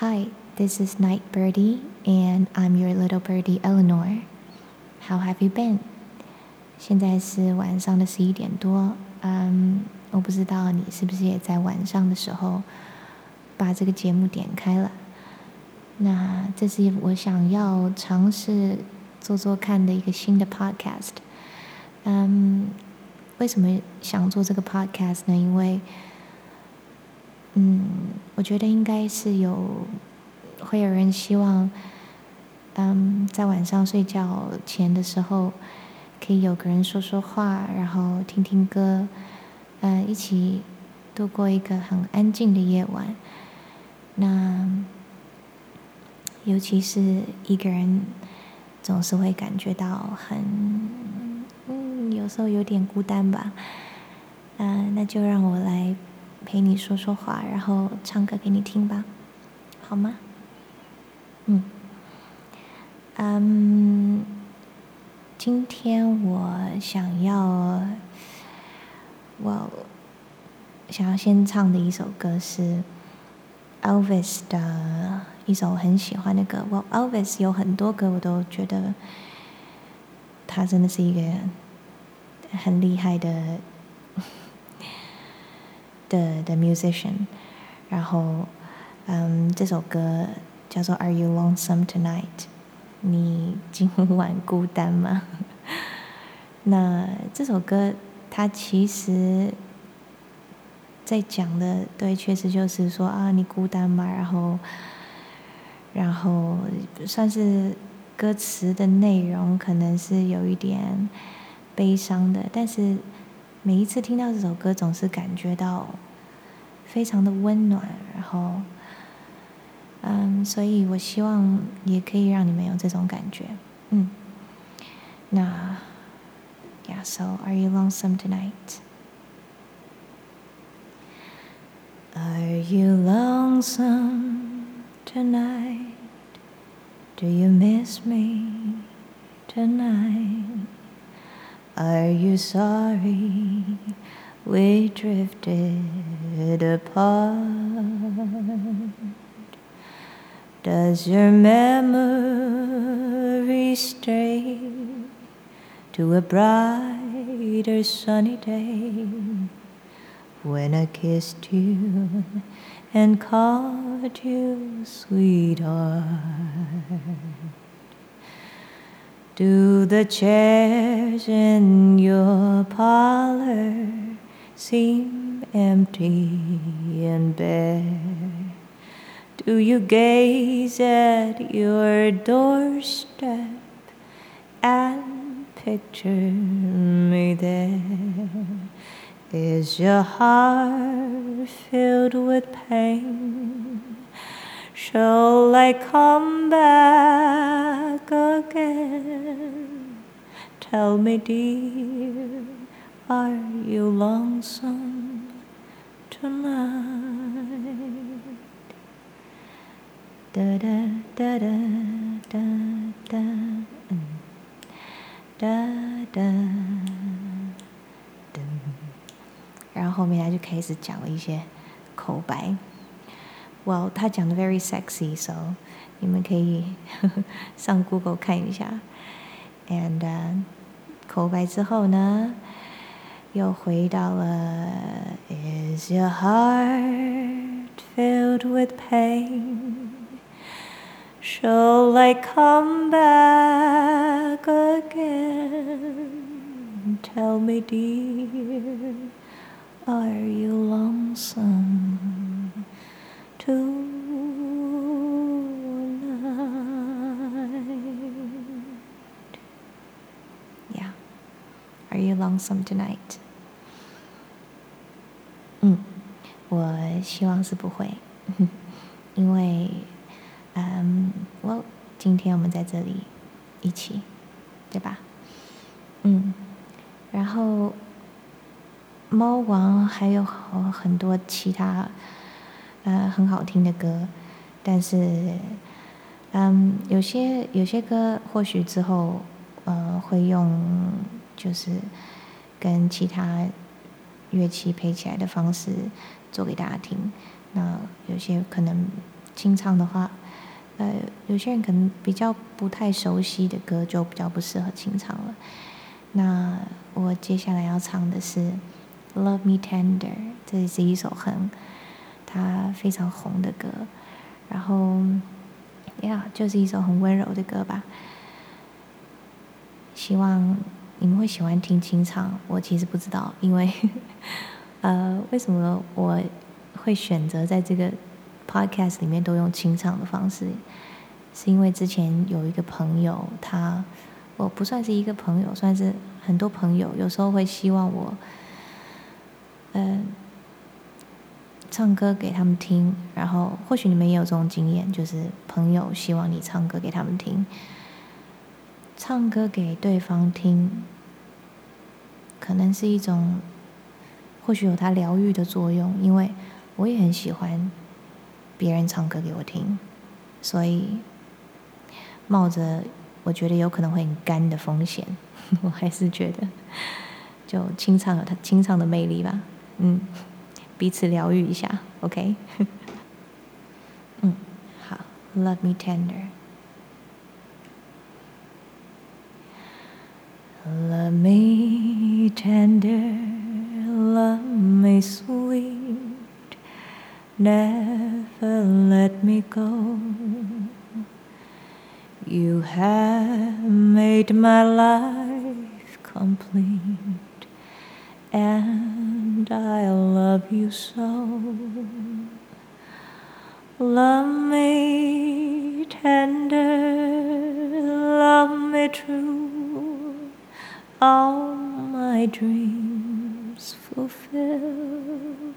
Hi, this is Night Birdie, and I'm your little birdie Eleanor. How have you been? 现在是晚上的十一点多，嗯，我不知道你是不是也在晚上的时候把这个节目点开了。那这是我想要尝试做做看的一个新的 podcast。嗯，为什么想做这个 podcast 呢？因为 嗯，我觉得应该是有会有人希望，嗯，在晚上睡觉前的时候，可以有个人说说话，然后听听歌，嗯，一起度过一个很安静的夜晚。那尤其是一个人，总是会感觉到很，嗯，有时候有点孤单吧。嗯，那就让我来。陪你说说话，然后唱歌给你听吧，好吗？嗯，嗯，今天我想要，我想要先唱的一首歌是 Elvis 的一首很喜欢的歌。我 Elvis 有很多歌，我都觉得他真的是一个很厉害的。的的 musician，然后，嗯，这首歌叫做《Are You Lonesome Tonight》？你今晚孤单吗？那这首歌它其实，在讲的对，确实就是说啊，你孤单吗？然后，然后算是歌词的内容可能是有一点悲伤的，但是。每一次听到这首歌，总是感觉到非常的温暖，然后，嗯，所以我希望也可以让你们有这种感觉，嗯。那，Yeah, so are you lonesome tonight? Are you lonesome tonight? Do you miss me tonight? Are you sorry we drifted apart? Does your memory stray to a brighter sunny day when I kissed you and called you sweetheart? Do the chairs in your parlor seem empty and bare? Do you gaze at your doorstep and picture me there? Is your heart filled with pain? Shall I come back again? Tell me, dear, are you lonesome tonight? Da da da da da da da da 然后后面他就开始讲了一些口白。Well，他讲的 very sexy，so 你们可以上 Google 看一下。And 口白之后呢，又回到了 Is your heart filled with pain? Shall I come back again? Tell me, dear, are you lonesome? Tonight. Yeah. Are you lonesome tonight? 嗯，我希望是不会，因为，嗯，我今天我们在这里一起，对吧？嗯，然后猫王还有很多其他。呃，很好听的歌，但是，嗯，有些有些歌或许之后，呃，会用就是跟其他乐器配起来的方式做给大家听。那有些可能清唱的话，呃，有些人可能比较不太熟悉的歌就比较不适合清唱了。那我接下来要唱的是《Love Me Tender》，这是一首很他非常红的歌，然后呀，就是一首很温柔的歌吧。希望你们会喜欢听清唱。我其实不知道，因为 呃，为什么我会选择在这个 podcast 里面都用清唱的方式？是因为之前有一个朋友他。我不算是一个朋友，算是很多朋友。有时候会希望我，嗯，唱歌给他们听。然后，或许你们也有这种经验，就是朋友希望你唱歌给他们听。唱歌给对方听，可能是一种，或许有它疗愈的作用。因为我也很喜欢别人唱歌给我听，所以冒着。我觉得有可能会很干的风险，我还是觉得就清唱有它清唱的魅力吧，嗯，彼此疗愈一下，OK，嗯，好，Love me tender，Love me tender，Love me sweet，Never let me go。You have made my life complete, and I love you so. Love me tender, love me true, all my dreams fulfilled.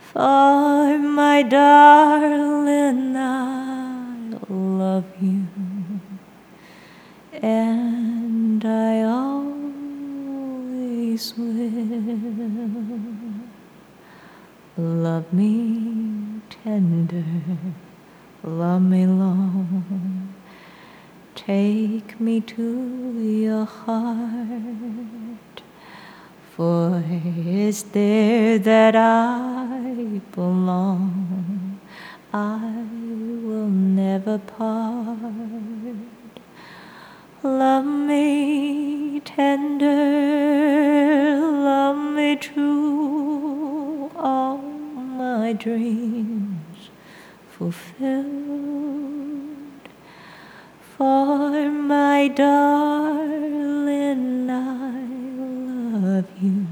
For my darling, I love you, and I always will. Love me tender, love me long, take me to your heart. For it's there that I belong. I will never part. Love me tender, love me true, all my dreams fulfilled. For my darling, I love you,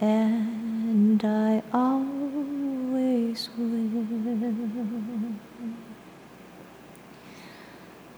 and I always will.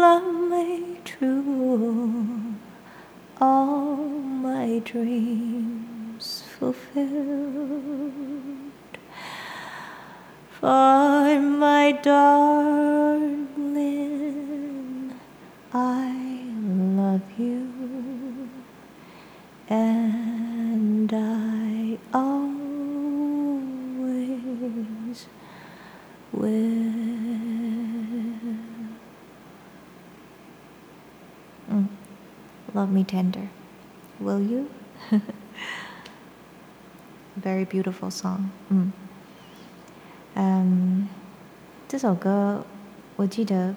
love me true, all my dreams fulfilled. For my darling, tender, will you? Very beautiful song. 嗯，这首歌我记得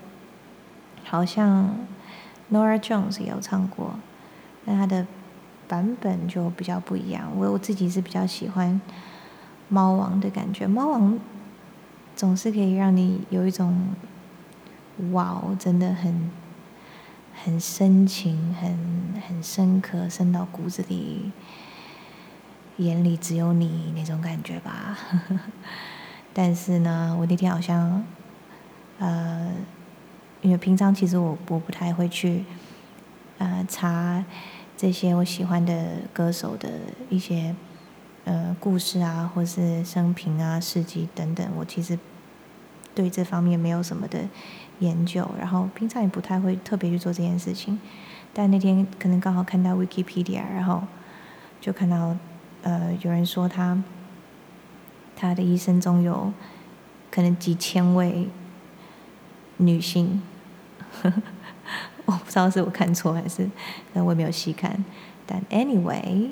好像 Nora Jones 也有唱过，但他的版本就比较不一样。我我自己是比较喜欢猫王的感觉，猫王总是可以让你有一种哇哦，真的很。很深情，很很深刻，深到骨子里，眼里只有你那种感觉吧。但是呢，我那天好像，呃，因为平常其实我我不太会去，呃，查这些我喜欢的歌手的一些呃故事啊，或是生平啊、事迹等等，我其实对这方面没有什么的研究，然后平常也不太会特别去做这件事情。但那天可能刚好看到 Wikipedia，然后就看到呃有人说他他的一生中有可能几千位女性。我不知道是我看错还是，我也没有细看。但 anyway，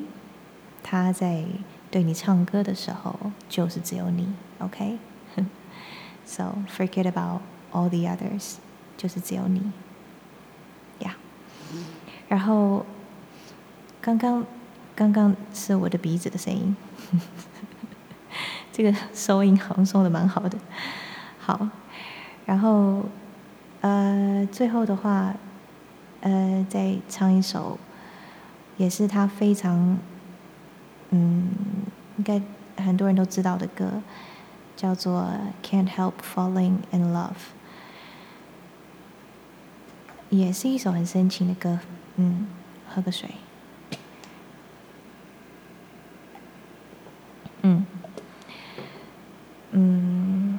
他在对你唱歌的时候，就是只有你，OK So forget about all the others，就是只有你，Yeah。然后刚刚刚刚是我的鼻子的声音，这个收音好像收的蛮好的。好，然后呃，最后的话。呃，再唱一首，也是他非常，嗯，应该很多人都知道的歌，叫做《Can't Help Falling in Love》，也是一首很深情的歌。嗯，喝个水。嗯，嗯，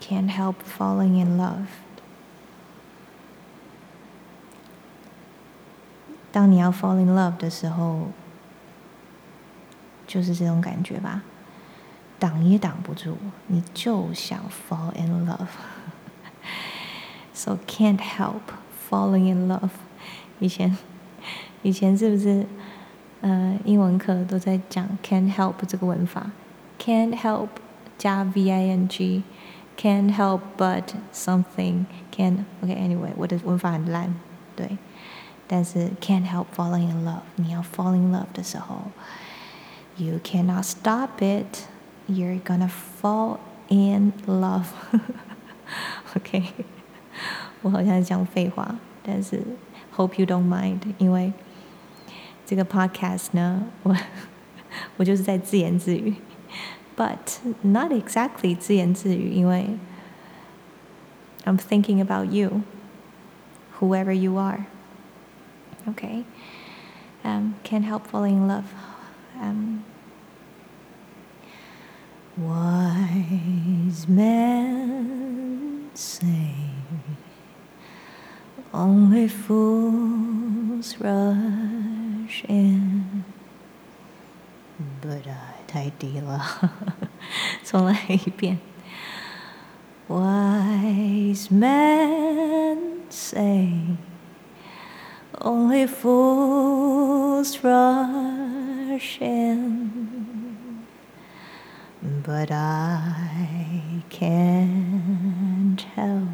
《Can't Help Falling in Love》。当你要 fall in love 的时候，就是这种感觉吧，挡也挡不住，你就想 fall in love。So can't help falling in love。以前，以前是不是呃英文课都在讲 can't help 这个文法？Can't help 加 v i n g，can't help but something can。OK，anyway，我的文法很烂，对。但是 can't help falling in love。你要 fall in love 的时候，you cannot stop it。 You're gonna fall in love。OK，我好像讲废话，但是 hope you don't mind，因为这个 podcast 呢，我我就是在自言自语，but not exactly 自言自语，因为 I'm thinking about you, whoever you are okay um, can't help falling in love um, wise men say only fools rush in but I 太低了，重来一遍。Wise men say only fools rush in, But I can't help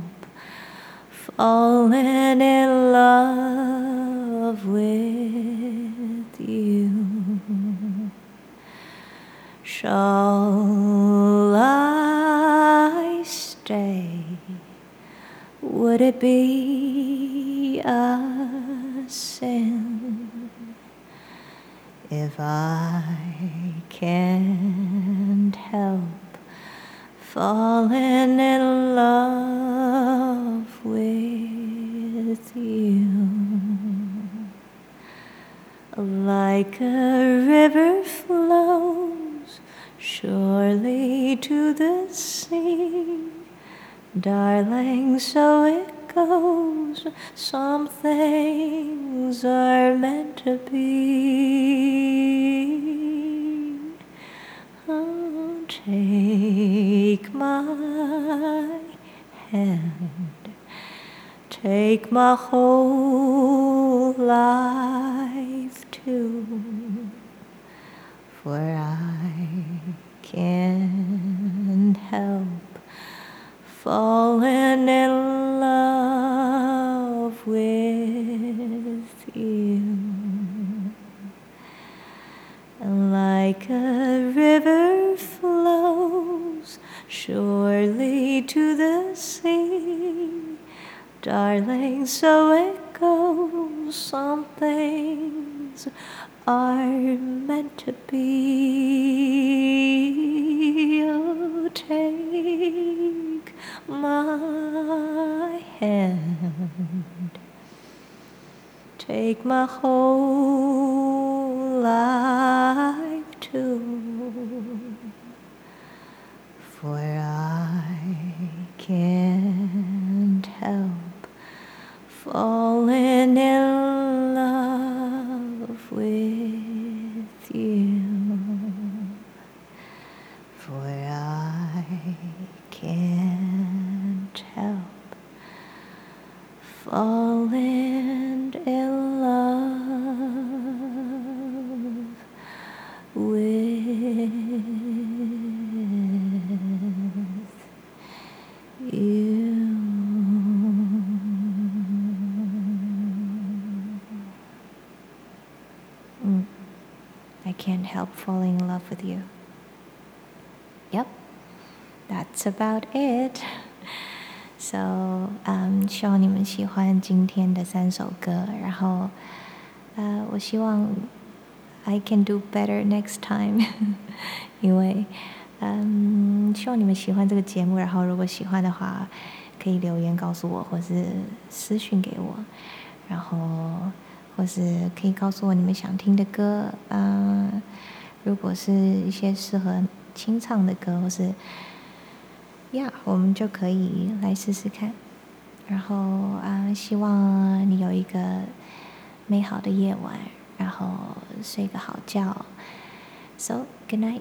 falling in love with you. Shall I stay? Would it be a sin if I can't help falling in love with you like a river flows surely to the sea darling so it goes. Some things are meant to be. Take my hand, take my whole life too, for I can't help falling in darling, so it goes. Some things are meant to be. Oh, take my hand, take my whole life too. for I can't help falling in love with you. Yep, that's about it. So，嗯，希望你们喜欢今天的三首歌。然后，呃，我希望 I can do better next time，因为，嗯，希望你们喜欢这个节目。然后，如果喜欢的话，可以留言告诉我，或是私信给我。然后， 或是可以告诉我你们想听的歌。嗯，如果是一些适合清唱的歌，或是。呀，我们就可以来试试看。然后啊，希望你有一个美好的夜晚，然后睡个好觉。So good night.